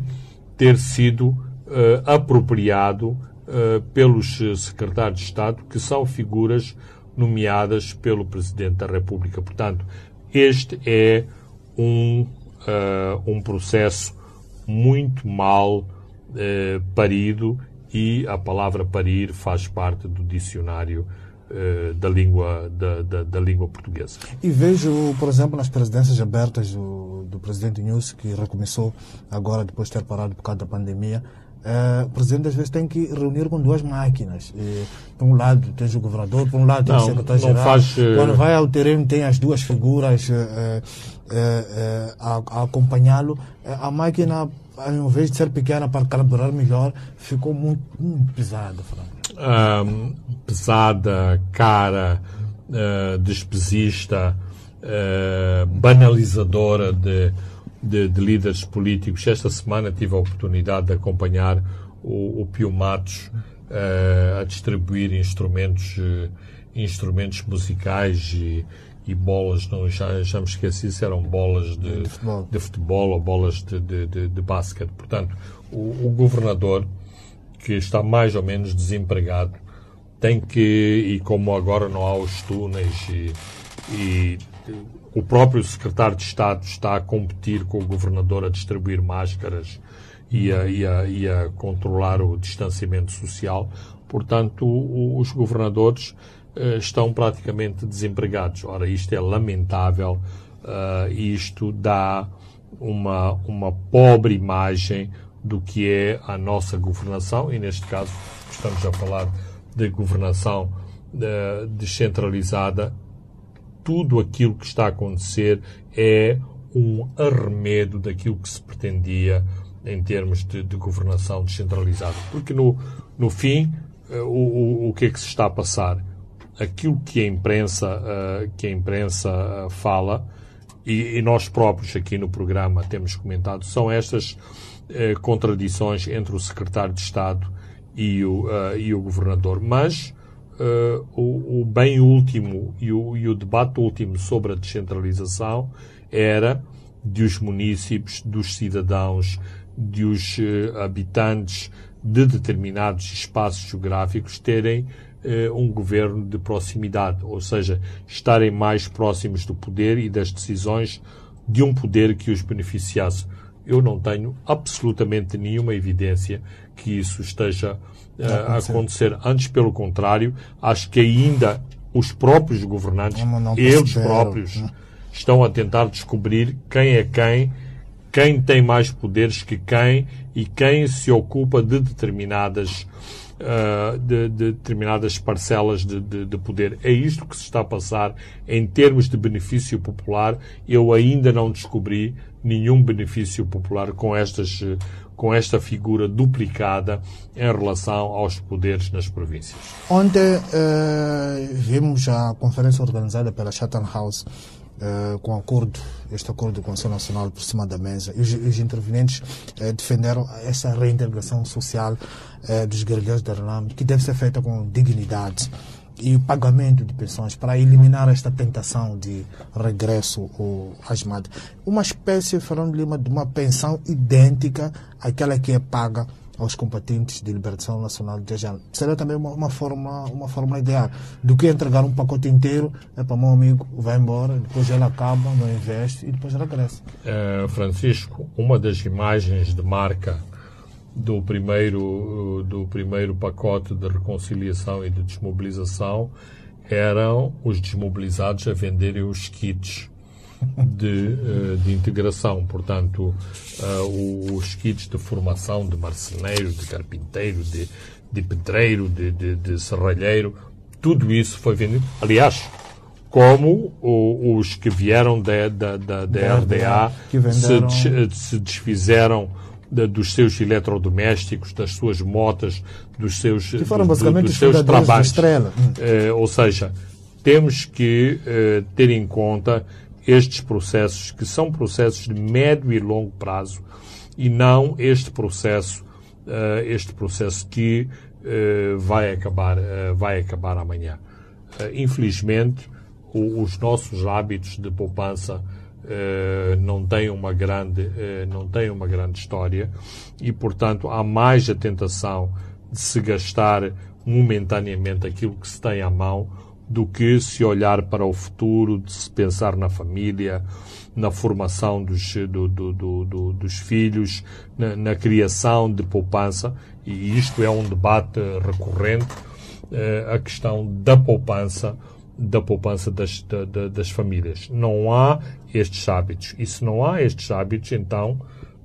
ter sido eh, apropriado eh, pelos eh, secretários de Estado, que são figuras nomeadas pelo Presidente da República. Portanto, este é um, eh, um processo muito mal eh, parido e a palavra parir faz parte do dicionário eh, da, língua, da, da, da língua portuguesa. E vejo, por exemplo, nas presidências abertas do, do presidente News, que recomeçou agora depois de ter parado por causa da pandemia, eh, o presidente às vezes tem que reunir com duas máquinas. Por um lado tens o governador, por um lado tem o secretário-geral. faz, eh, Quando vai ao terreno tem as duas figuras a, a acompanhá-lo. A máquina, ao invés de ser pequena para carburar melhor, ficou muito, pesada, pesada, cara, ah, despesista, ah, banalizadora de, de, de líderes políticos. Esta semana tive a oportunidade de acompanhar o, o Pio Matos ah, a distribuir instrumentos, eh, instrumentos musicais e, e bolas, não, já, já me esqueci se eram bolas de, De futebol. de futebol ou bolas de, de, de, de basquete. Portanto, o, o governador que está mais ou menos desempregado tem que, e como agora não há os túneis e, e o próprio secretário de Estado está a competir com o governador a distribuir máscaras e a, e a, e a controlar o distanciamento social, portanto, os governadores estão praticamente desempregados. Ora, isto é lamentável, eh, isto dá uma, uma pobre imagem do que é a nossa governação, e neste caso estamos a falar de governação eh, descentralizada tudo aquilo que está a acontecer é um arremedo daquilo que se pretendia em termos de, de governação descentralizada. Porque no, no fim, eh, o, o, o que é que se está a passar? Aquilo que a imprensa, eh, que a imprensa eh, fala, e, e nós próprios aqui no programa temos comentado, são estas contradições entre o secretário de Estado e o, e o governador. Mas o, o, bem último e o, e o debate último sobre a descentralização era de os munícipes, dos cidadãos, de os uh, habitantes de determinados espaços geográficos terem uh, um governo de proximidade, ou seja, estarem mais próximos do poder e das decisões de um poder que os beneficiasse. Eu não tenho absolutamente nenhuma evidência que isso esteja uh, a acontecer. Antes, pelo contrário, acho que ainda os próprios governantes, eles próprios, estão a tentar descobrir quem é quem quem tem mais poderes que quem e quem se ocupa de determinadas, uh, de, de, determinadas parcelas de, de, de, poder. É isto que se está a passar em termos de benefício popular. Eu ainda não descobri nenhum benefício popular com estas com esta figura duplicada em relação aos poderes nas províncias. Ontem uh, vimos a conferência organizada pela Chatham House uh, com acordo, este acordo do Conselho Nacional por cima da mesa. E os, os intervenientes uh, defenderam essa reintegração social uh, dos guerrilheiros da RENAM, que deve ser feita com dignidade e o pagamento de pensões para eliminar esta tentação de regresso às madres. Uma espécie, Fernando Lima, de uma pensão idêntica àquela que é paga aos combatentes de libertação nacional de Jejal. Seria também uma, uma, forma, uma forma ideal do que entregar um pacote inteiro é para meu amigo, vai embora, depois ele acaba, não investe e depois regressa. Uh, Francisco, uma das imagens de marca do primeiro, do primeiro pacote de reconciliação e de desmobilização eram os desmobilizados a venderem os kits de, eh, de integração. Portanto, uh, os kits de formação de marceneiro, de carpinteiro, de, de pedreiro, de, de, de serralheiro, tudo isso foi vendido. Aliás, como os que vieram da, da, da, da RDA se, des, se desfizeram dos seus eletrodomésticos, das suas motas, dos seus, que foram basicamente dos seus trabalhos. Uh, ou seja, temos que ter em conta estes processos, que são processos de médio e longo prazo, e não este processo, uh, este processo que uh, vai, acabar, uh, vai acabar amanhã. infelizmente, o, os nossos hábitos de poupança não têm uma grande não têm uma grande história e portanto há mais a tentação de se gastar momentaneamente aquilo que se tem à mão do que se olhar para o futuro, de se pensar na família, na formação dos, do, do, do, dos filhos, na, na, criação de poupança, e isto é um debate recorrente, eh, a questão da poupança, da poupança das, da, das famílias. Não há estes hábitos. E se não há estes hábitos, então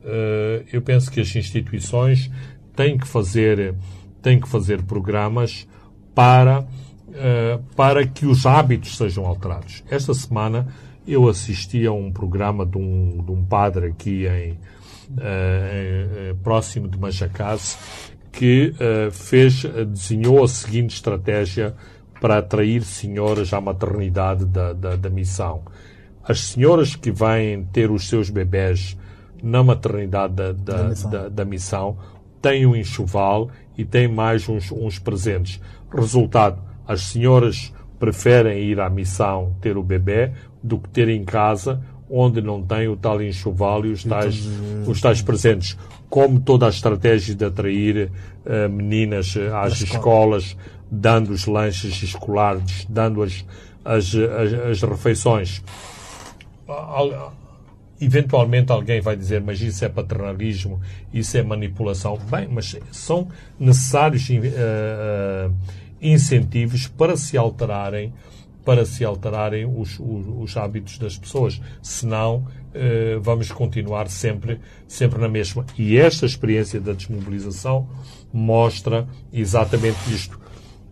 eh, eu penso que as instituições têm que fazer, têm que fazer programas para uh, para que os hábitos sejam alterados. Esta semana eu assisti a um programa de um, de um padre aqui em, uh, próximo de Machacase que fez, desenhou a seguinte estratégia para atrair senhoras à maternidade da, da, da missão. As senhoras que vêm ter os seus bebés na maternidade da, da, da, missão. da, da missão têm um enxoval e têm mais uns, uns presentes. Resultado, as senhoras preferem ir à missão ter o bebê do que ter em casa onde não tem o tal enxoval e os tais, os tais presentes. Como toda a estratégia de atrair uh, meninas eh, às escolas, dando os lanches escolares, dando as, as, as, as refeições. Eventualmente alguém vai dizer, mas isso é paternalismo, isso é manipulação. Bem, mas são necessários uh, uh, incentivos para se alterarem para se alterarem os, os, os hábitos das pessoas. Senão, eh, vamos continuar sempre, sempre na mesma. E esta experiência da desmobilização mostra exatamente isto.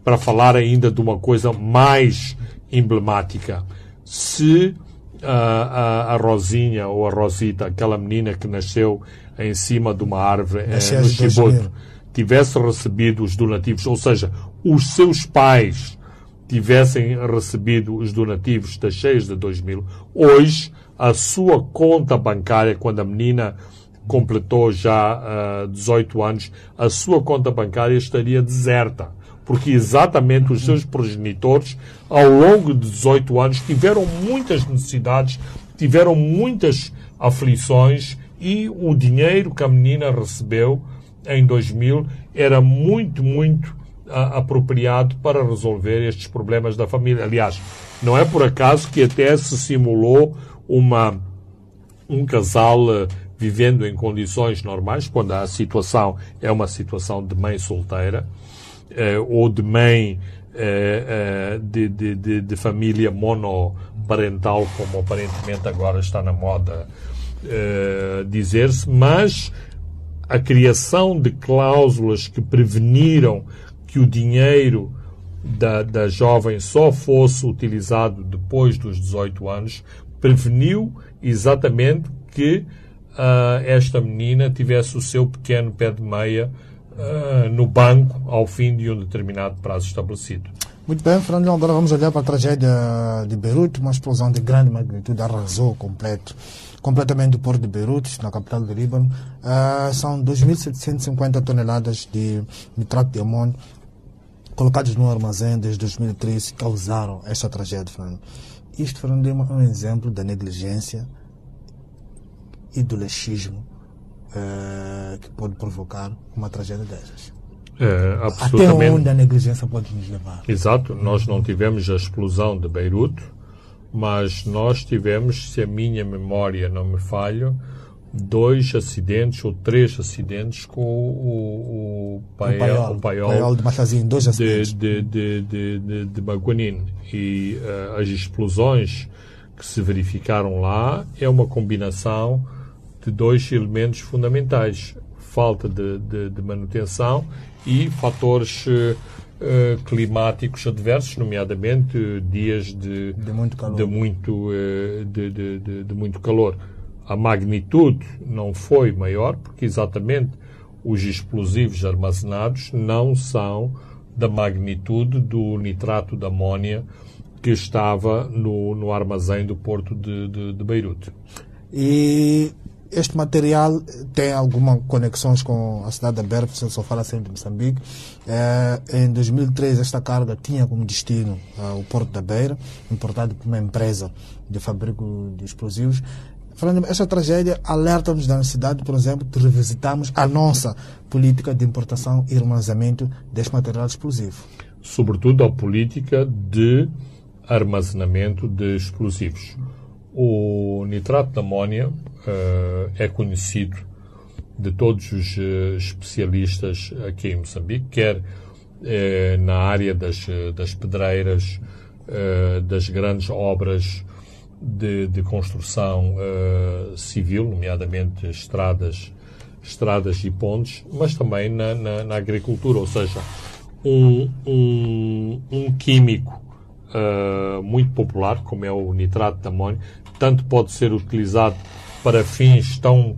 Para falar ainda de uma coisa mais emblemática, se a, a, a Rosinha ou a Rosita, aquela menina que nasceu em cima de uma árvore eh, no em 2000. Chiboto, tivesse recebido os donativos, ou seja, os seus pais tivessem recebido os donativos das cheias de 2000, hoje a sua conta bancária, quando a menina completou já ah, 18 anos, a sua conta bancária estaria deserta. Porque exatamente os seus progenitores, ao longo de 18 anos, tiveram muitas necessidades, tiveram muitas aflições e o dinheiro que a menina recebeu em 2000 era muito, muito ah, apropriado para resolver estes problemas da família. Aliás, não é por acaso que até se simulou uma, um casal eh, vivendo em condições normais, quando a situação é uma situação de mãe solteira eh, ou de mãe eh, eh, de, de, de, de família monoparental, como aparentemente agora está na moda dizer-se, mas a criação de cláusulas que preveniram que o dinheiro da, da jovem só fosse utilizado depois dos 18 anos preveniu exatamente que ah, esta menina tivesse o seu pequeno pé de meia ah, no banco ao fim de um determinado prazo estabelecido. Muito bem, Fernando, agora vamos olhar para a tragédia de Beirute, uma explosão de grande magnitude arrasou completo, completamente o porto de Beirute, na capital do Líbano. Ah, são 2.750 toneladas de nitrato de amônio colocados no armazém desde 2013 que causaram esta tragédia, Fernando. Isto, Fernando, é um exemplo da negligência e do laxismo eh, que pode provocar uma tragédia dessas. É, Até absolutamente. onde a negligência pode nos levar? Exato, nós não tivemos a explosão de Beirute, mas nós tivemos, se a minha memória não me falha, dois acidentes ou três acidentes com o, o, paiol, paiol, o paiol paiol de Machazine, dois de, acidentes. de, de, de, de, de Maguanin. E eh, as explosões que se verificaram lá é uma combinação de dois elementos fundamentais: falta de, de, de manutenção e fatores eh, eh, climáticos adversos, nomeadamente dias de, De muito calor. de muito, de, de, de, de muito calor. A magnitude não foi maior, porque exatamente os explosivos armazenados não são da magnitude do nitrato de amónia que estava no, no armazém do porto de, de, de Beirute. E este material tem alguma conexões com a cidade de Beira, você só fala sempre de Moçambique. Eh, em 2003, esta carga tinha como destino ah, o Porto da Beira, importado por uma empresa de fabrico de explosivos. Fernando, esta tragédia alerta-nos da necessidade, por exemplo, de revisitarmos a nossa política de importação e armazenamento deste material explosivo. sobretudo a política de armazenamento de explosivos. O nitrato de amónia eh, é conhecido de todos os eh, especialistas aqui em Moçambique, quer eh, na área das, eh, das pedreiras, eh, das grandes obras de, de construção eh, civil, nomeadamente estradas, estradas e pontes, mas também na, na, na agricultura, ou seja, um, um, um químico muito popular, como é o nitrato de amónio, tanto pode ser utilizado para fins tão,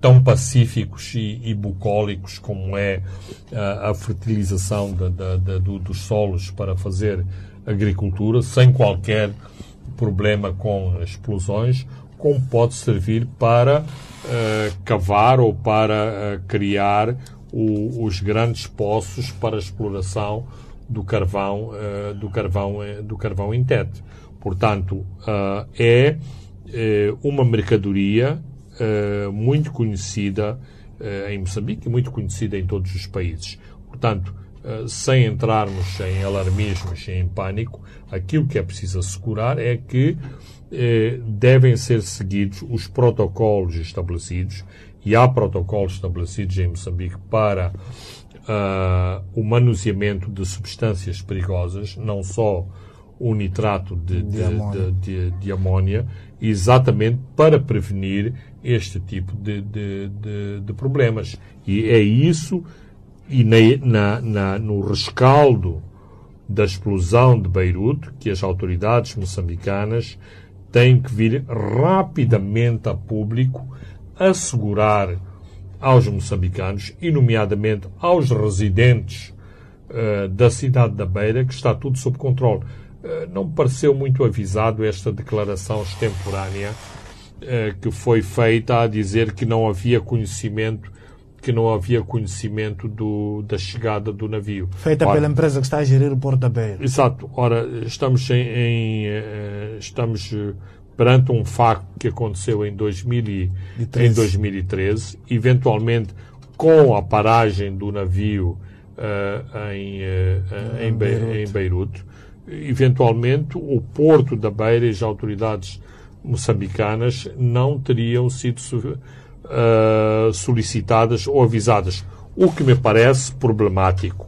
tão pacíficos e, e bucólicos como é uh, a fertilização da- da- da- do- dos solos para fazer agricultura, sem qualquer problema com explosões, como pode servir para eh, cavar ou para eh, criar o- os grandes poços para a exploração do carvão, eh, do carvão, do carvão em tete. Portanto, é uma mercadoria eh, muito conhecida eh, em Moçambique e muito conhecida em todos os países. Portanto, eh, sem entrarmos em alarmismos em pânico, aquilo que é preciso assegurar é que eh, devem ser seguidos os protocolos estabelecidos e há protocolos estabelecidos em Moçambique para ah, o manuseamento de substâncias perigosas, não só o nitrato de, de, amónia. de- de- de amónia, exatamente para prevenir este tipo de, de- de- de problemas. E é isso, e na, na- na- no rescaldo da explosão de Beirute que as autoridades moçambicanas têm que vir rapidamente a público assegurar aos moçambicanos, e nomeadamente aos residentes uh, da cidade da Beira, que está tudo sob controle. Uh, não me pareceu muito avisado esta declaração extemporânea uh, que foi feita a dizer que não havia conhecimento que não havia conhecimento do, da chegada do navio. Feita Ora, pela empresa que está a gerir o Porto da Beira. Exato. Ora, estamos em, em estamos perante um facto que aconteceu em, 2000 e, em 2013, eventualmente com a paragem do navio uh, em, uh, em, Beirute. em Beirute. Eventualmente, o porto da Beira e as autoridades moçambicanas não teriam sido uh, solicitadas ou avisadas, o que me parece problemático,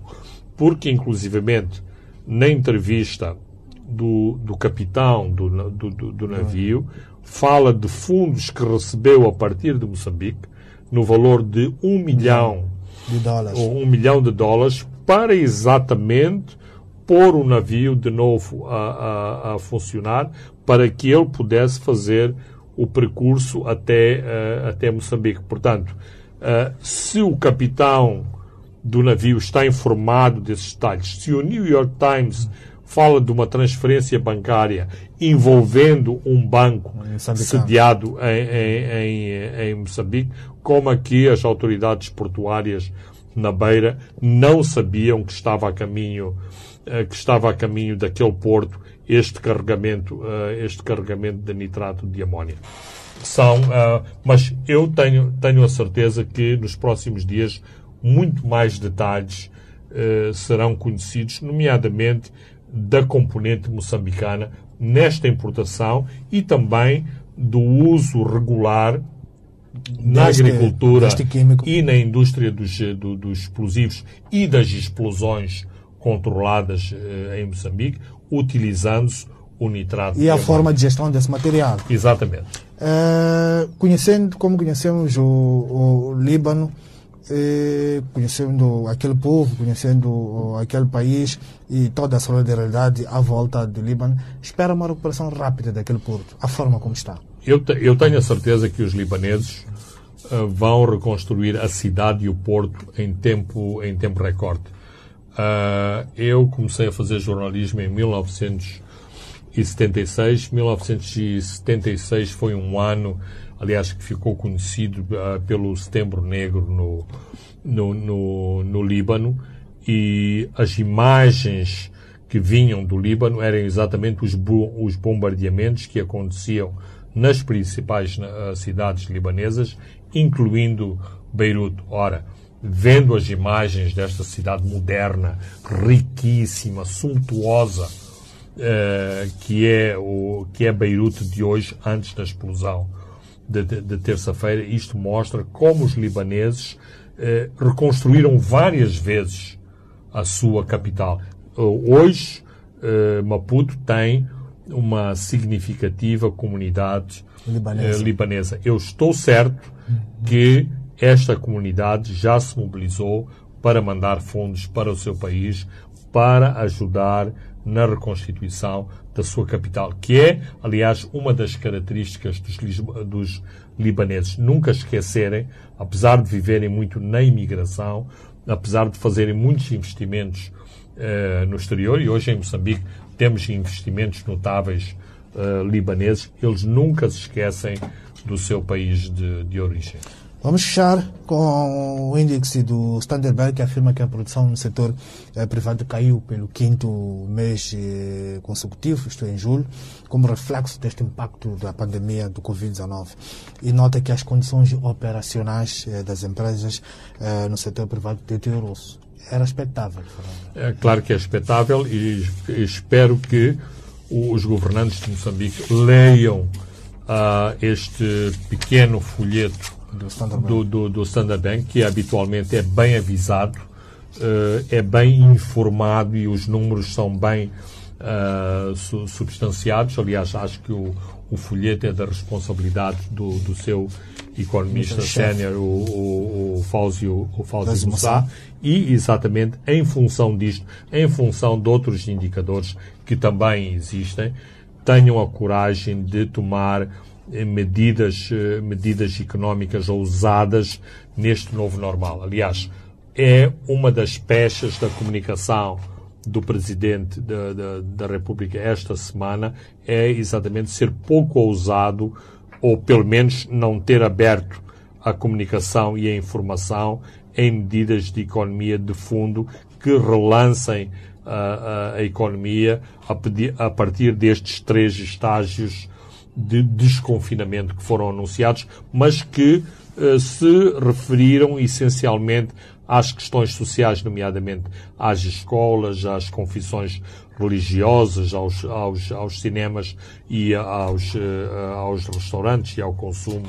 porque, inclusivamente, na entrevista do, do capitão do, do, do, navio fala de fundos que recebeu a partir de Moçambique no valor de um milhão de dólares, um milhão de dólares para exatamente pôr o navio de novo a, a, a funcionar para que ele pudesse fazer o percurso até, uh, até Moçambique. Portanto, uh, se o capitão do navio está informado desses detalhes, se o New York Times fala de uma transferência bancária envolvendo um banco sediado em, em, em, em Moçambique, como aqui as autoridades portuárias na Beira não sabiam que estava a caminho eh, que estava a caminho daquele porto este carregamento eh, este carregamento de nitrato de amónia são eh, mas eu tenho tenho a certeza que nos próximos dias muito mais detalhes serão conhecidos nomeadamente da componente moçambicana nesta importação e também do uso regular na deste, agricultura e na indústria dos, do, dos explosivos e das explosões controladas eh, em Moçambique, utilizando-se o nitrato. E a forma de gestão desse material. Exatamente. Uh, conhecendo, como conhecemos o, o Líbano, eh, conhecendo aquele povo, conhecendo aquele país e toda a solidariedade à volta do Líbano, espera uma recuperação rápida daquele porto, a forma como está. Eu, te, eu tenho a certeza que os libaneses uh, vão reconstruir a cidade e o porto em tempo, em tempo recorde. Uh, eu comecei a fazer jornalismo em 1976. 1976 foi um ano aliás, que ficou conhecido uh, pelo Setembro Negro no, no, no, no Líbano, e as imagens que vinham do Líbano eram exatamente os, os bombardeamentos que aconteciam nas principais uh, cidades libanesas, incluindo Beirute. Ora, vendo as imagens desta cidade moderna, riquíssima, suntuosa, uh, que, é o, que é Beirute de hoje, antes da explosão de, de, de terça-feira, isto mostra como os libaneses eh, reconstruíram várias vezes a sua capital. Hoje, eh, Maputo tem uma significativa comunidade libanesa. Eh, libanesa. Eu estou certo que esta comunidade já se mobilizou para mandar fundos para o seu país para ajudar na reconstituição da sua capital, que é, aliás, uma das características dos, dos libaneses. Nunca esquecerem, apesar de viverem muito na imigração, apesar de fazerem muitos investimentos uh, no exterior, e hoje em Moçambique temos investimentos notáveis uh, libaneses, eles nunca se esquecem do seu país de, de origem. Vamos fechar com o índice do Standard Bank que afirma que a produção no setor eh, privado caiu pelo quinto mês eh, consecutivo, isto é, em julho, como reflexo deste impacto da pandemia do Covid-19. E nota que as condições operacionais eh, das empresas no setor privado deteriorou-se. Era expectável. É claro que é expectável e espero que os governantes de Moçambique leiam uh, este pequeno folheto do Standard, do, do, do Standard Bank, que habitualmente é bem avisado, uh, é bem informado e os números são bem uh, su substanciados. Aliás, acho que o, o folheto é da responsabilidade do, do seu economista sénior, o, o, o Fáusio, o Fáusio e exatamente em função disto, em função de outros indicadores que também existem, tenham a coragem de tomar medidas, eh, medidas económicas ousadas neste novo normal. Aliás, é uma das peças da comunicação do Presidente da, da, da República esta semana é exatamente ser pouco ousado ou pelo menos não ter aberto a comunicação e a informação em medidas de economia de fundo que relancem a, a, a economia a, pedi- a partir destes três estágios de desconfinamento que foram anunciados, mas que eh, se referiram essencialmente às questões sociais, nomeadamente às escolas, às confissões religiosas, aos, aos, aos cinemas e aos, eh, aos restaurantes e ao consumo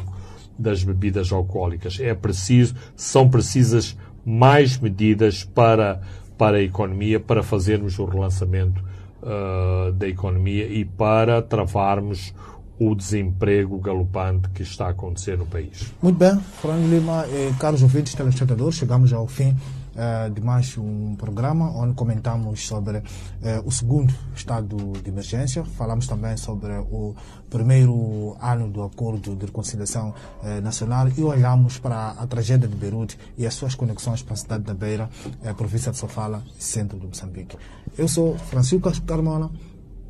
das bebidas alcoólicas. É preciso, são precisas mais medidas para, para a economia, para fazermos o relançamento ah, da economia e para travarmos o desemprego galopante que está a acontecer no país. Muito bem, Fernando Lima e caros ouvintes telespectadores, chegamos ao fim eh, de mais um programa onde comentamos sobre eh, o segundo estado de emergência. Falamos também sobre o primeiro ano do acordo de reconciliação eh, nacional e olhamos para a tragédia de Beirute e as suas conexões para a cidade da Beira, eh, província de Sofala, centro de Moçambique. Eu sou Francisco Carmona,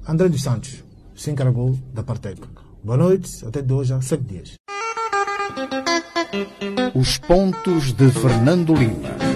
André dos Santos se encarregou da parte técnica. Boa noite, até de hoje a sete dias. Os pontos de Fernando Lima.